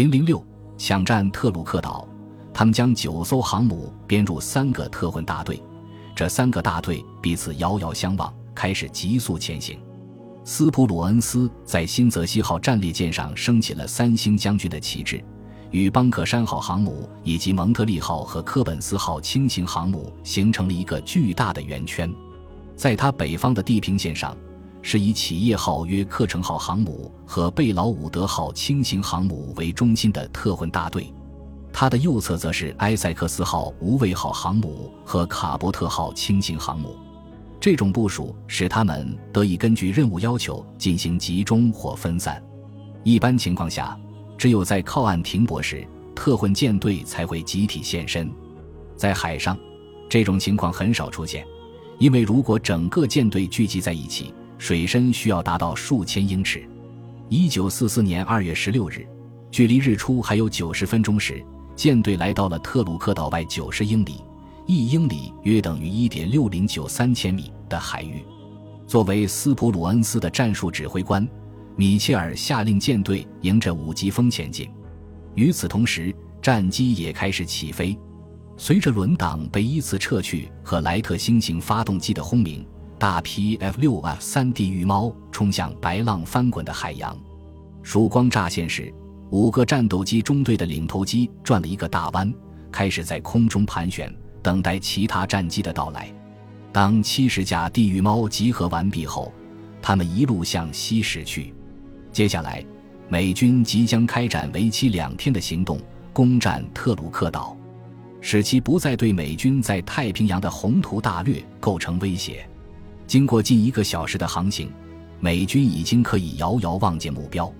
零零六抢占特鲁克岛，他们将九艘航母编入三个特混大队，这三个大队彼此遥遥相望，开始急速前行。斯普鲁恩斯在新泽西号战列舰上升起了三星将军的旗帜，与邦克山号航母以及蒙特利号和科本斯号轻型航母形成了一个巨大的圆圈。在它北方的地平线上，是以企业号约克城号航母和贝劳伍德号轻型航母为中心的特混大队，它的右侧则是埃塞克斯号无畏号航母和卡伯特号轻型航母。这种部署使他们得以根据任务要求进行集中或分散。一般情况下，只有在靠岸停泊时，特混舰队才会集体现身。在海上，这种情况很少出现。因为如果整个舰队聚集在一起，水深需要达到数千英尺。一九四四年二月十六日，距离日出还有九十分钟时，舰队来到了特鲁克岛外九十英里（一英里约等于一点六零九三千米）的海域。作为斯普鲁恩斯的战术指挥官，米切尔下令舰队迎着五级风前进。与此同时，战机也开始起飞。随着轮挡被依次撤去和莱特星型发动机的轰鸣，大批 F 六 F 三 D 羽猫冲向白浪翻滚的海洋。曙光乍现时，五个战斗机中队的领头机转了一个大弯，开始在空中盘旋，等待其他战机的到来。当七十架地狱猫集合完毕后，他们一路向西驶去。接下来，美军即将开展为期两天的行动，攻占特鲁克岛。使其不再对美军在太平洋的宏图大略构成威胁。经过近一个小时的航行，美军已经可以遥遥望见目标。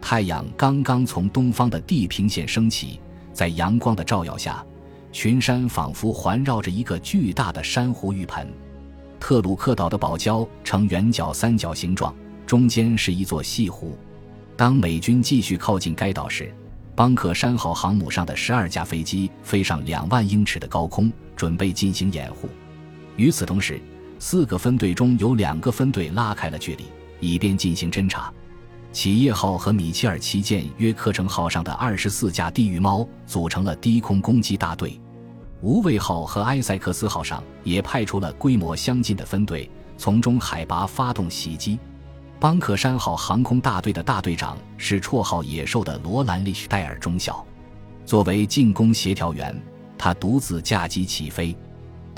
太阳刚刚从东方的地平线升起，在阳光的照耀下，群山仿佛环绕着一个巨大的珊瑚浴盆。特鲁克岛的堡礁呈圆角三角形状，中间是一座西湖。当美军继续靠近该岛时，邦克山号航母上的十二架飞机飞上两万英尺的高空，准备进行掩护。与此同时，四个分队中有两个分队拉开了距离，以便进行侦察。企业号和米切尔旗舰约克城号上的二十四架地狱猫组成了低空攻击大队。无畏号和埃塞克斯号上也派出了规模相近的分队，从中海拔发动袭击。邦克山号航空大队的大队长是绰号“野兽”的罗兰·利许戴尔中校。作为进攻协调员，他独自驾机起飞。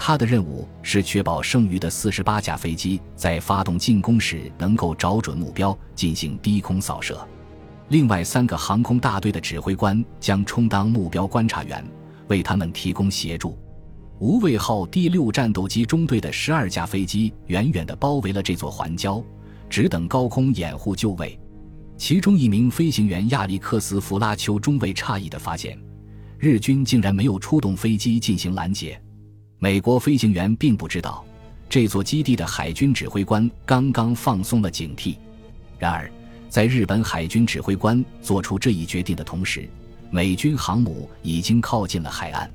他的任务是确保剩余的四十八架飞机在发动进攻时能够找准目标进行低空扫射。另外三个航空大队的指挥官将充当目标观察员，为他们提供协助。无畏号第六战斗机中队的十二架飞机远远地包围了这座环礁。只等高空掩护就位，其中一名飞行员亚历克斯·弗拉丘中尉诧异地发现，日军竟然没有出动飞机进行拦截。美国飞行员并不知道，这座基地的海军指挥官刚刚放松了警惕。然而，在日本海军指挥官做出这一决定的同时，美军航母已经靠近了海岸。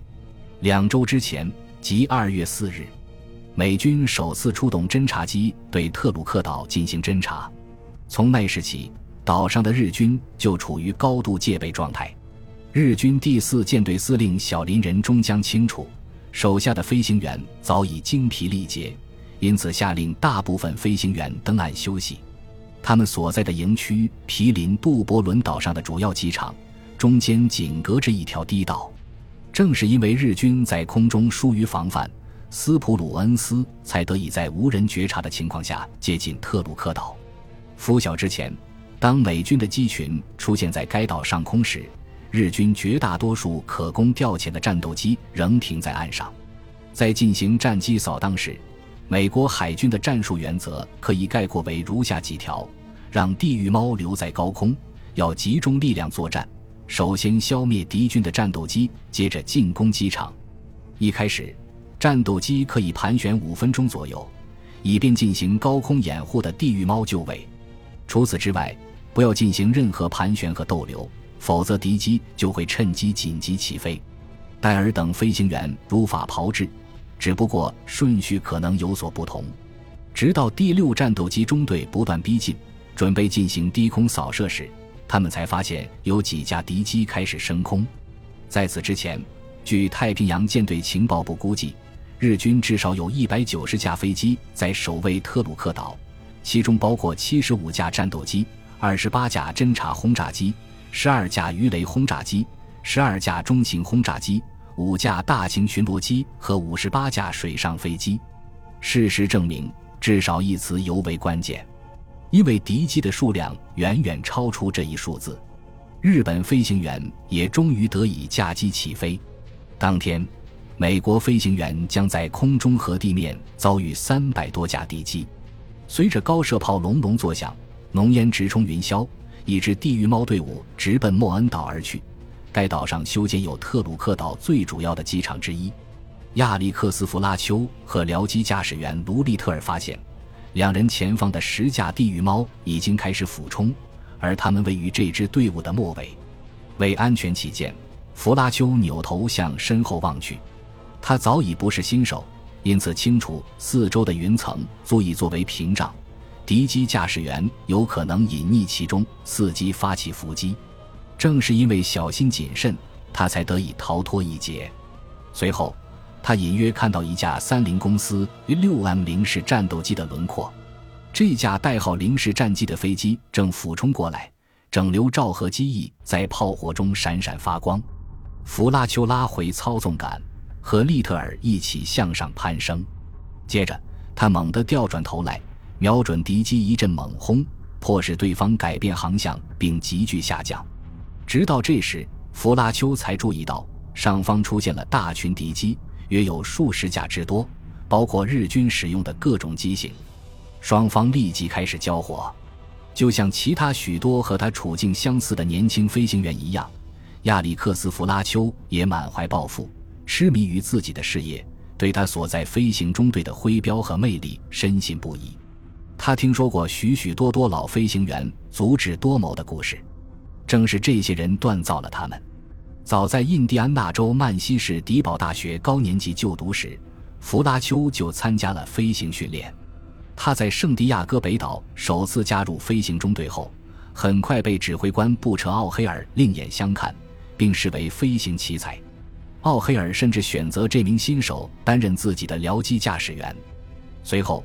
两周之前，即二月四日。美军首次出动侦察机对特鲁克岛进行侦察，从那时起，岛上的日军就处于高度戒备状态。日军第四舰队司令小林仁终将清楚，手下的飞行员早已精疲力竭，因此下令大部分飞行员登岸休息。他们所在的营区毗邻杜伯伦岛上的主要机场，中间仅隔着一条堤道。正是因为日军在空中疏于防范。斯普鲁恩斯才得以在无人觉察的情况下接近特鲁克岛。拂晓之前，当美军的机群出现在该岛上空时，日军绝大多数可供调遣的战斗机仍停在岸上。在进行战机扫荡时，美国海军的战术原则可以概括为如下几条：让地狱猫留在高空，要集中力量作战，首先消灭敌军的战斗机，接着进攻机场。一开始。战斗机可以盘旋五分钟左右，以便进行高空掩护的地狱猫就位。除此之外，不要进行任何盘旋和逗留，否则敌机就会趁机紧急起飞。戴尔等飞行员如法炮制，只不过顺序可能有所不同。直到第六战斗机中队不断逼近，准备进行低空扫射时，他们才发现有几架敌机开始升空。在此之前，据太平洋舰队情报部估计，日军至少有一百九十架飞机在守卫特鲁克岛，其中包括七十五架战斗机、二十八架侦察轰炸机、十二架鱼雷轰炸机、十二架中型轰炸机、五架大型巡逻机和五十八架水上飞机。事实证明，至少一词尤为关键。因为敌机的数量远远超出这一数字，日本飞行员也终于得以驾机起飞。当天，美国飞行员将在空中和地面遭遇三百多架敌机。随着高射炮隆隆作响，浓烟直冲云霄，一支地狱猫队伍直奔莫恩岛而去。该岛上修建有特鲁克岛最主要的机场之一。亚历克斯·弗拉丘和僚机驾驶员卢利特尔发现。两人前方的十架地狱猫已经开始俯冲，而他们位于这支队伍的末尾。为安全起见，弗拉丘扭头向身后望去。他早已不是新手，因此清楚四周的云层足以作为屏障，敌机驾驶员有可能隐匿其中，伺机发起伏击。正是因为小心谨慎，他才得以逃脱一劫。随后。他隐约看到一架三菱公司六 M 零式战斗机的轮廓，这架代号零式战机的飞机正俯冲过来，整流罩和机翼在炮火中闪闪发光。弗拉丘拉回操纵杆，和利特尔一起向上攀升。接着，他猛地调转头来，瞄准敌机一阵猛轰，迫使对方改变航向并急剧下降。直到这时，弗拉丘才注意到上方出现了大群敌机。约有数十架之多，包括日军使用的各种机型。双方立即开始交火，就像其他许多和他处境相似的年轻飞行员一样，亚历克斯·弗拉丘也满怀抱负，痴迷于自己的事业，对他所在飞行中队的徽标和魅力深信不疑。他听说过许许多多老飞行员足智多谋的故事，正是这些人锻造了他们。早在印第安纳州曼西市迪堡大学高年级就读时，弗拉丘就参加了飞行训练。他在圣地亚哥北岛首次加入飞行中队后，很快被指挥官布彻奥黑尔另眼相看，并视为飞行奇才。奥黑尔甚至选择这名新手担任自己的僚机驾驶员。随后，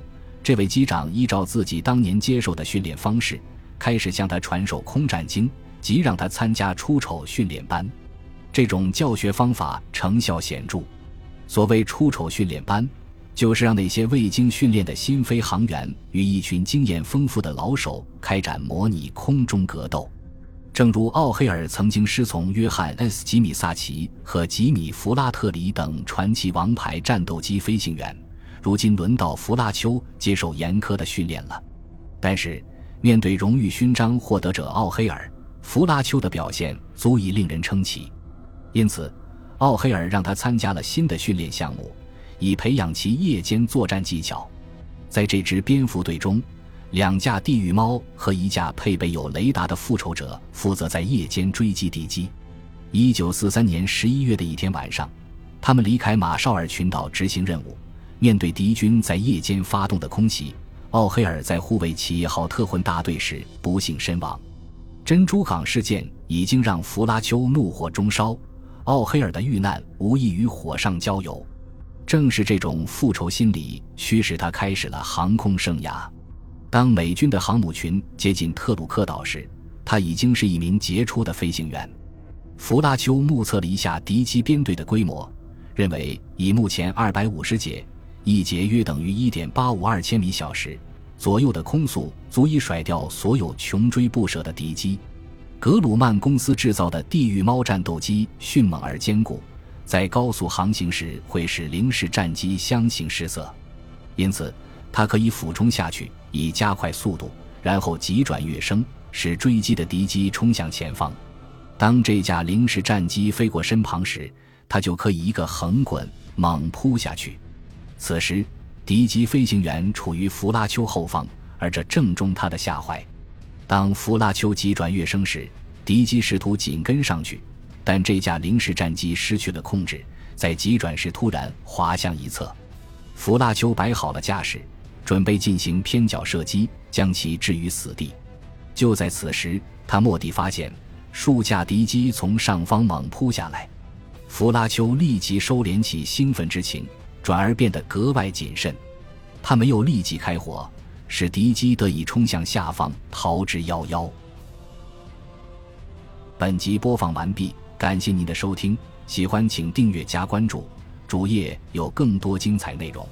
这位机长依照自己当年接受的训练方式，开始向他传授空战经，即让他参加出丑训练班。这种教学方法成效显著。所谓出丑训练班，就是让那些未经训练的新飞行员与一群经验丰富的老手开展模拟空中格斗。正如奥黑尔曾经师从约翰 ·S· 吉米萨奇和吉米·弗拉特里等传奇王牌战斗机飞行员，如今轮到弗拉丘接受严苛的训练了。但是，面对荣誉勋章获得者奥黑尔，弗拉丘的表现足以令人称奇。因此，奥黑尔让他参加了新的训练项目，以培养其夜间作战技巧。在这支蝙蝠队中，两架地狱猫和一架配备有雷达的复仇者负责在夜间追击敌机。一九四三年十一月的一天晚上，他们离开马绍尔群岛执行任务。面对敌军在夜间发动的空袭，奥黑尔在护卫企业号特混大队时不幸身亡。珍珠港事件已经让弗拉丘怒火中烧。奥黑尔的遇难无异于火上浇油，正是这种复仇心理驱使他开始了航空生涯。当美军的航母群接近特鲁克岛时，他已经是一名杰出的飞行员。弗拉丘目测了一下敌机编队的规模，认为以目前二百五十节，一节约等于一点八五二千米小时左右的空速，足以甩掉所有穷追不舍的敌机。格鲁曼公司制造的地狱猫战斗机迅猛而坚固，在高速航行时会使零式战机相形失色，因此它可以俯冲下去以加快速度，然后急转跃升，使追击的敌机冲向前方。当这架零式战机飞过身旁时，它就可以一个横滚猛扑下去。此时，敌机飞行员处于弗拉丘后方，而这正中他的下怀。当弗拉丘急转跃升时，敌机试图紧跟上去，但这架零式战机失去了控制，在急转时突然滑向一侧。弗拉丘摆好了架势，准备进行偏角射击，将其置于死地。就在此时，他蓦地发现数架敌机从上方猛扑下来，弗拉丘立即收敛起兴奋之情，转而变得格外谨慎。他没有立即开火，使敌机得以冲向下方，逃之夭夭。本集播放完毕，感谢您的收听，喜欢请订阅加关注，主页有更多精彩内容。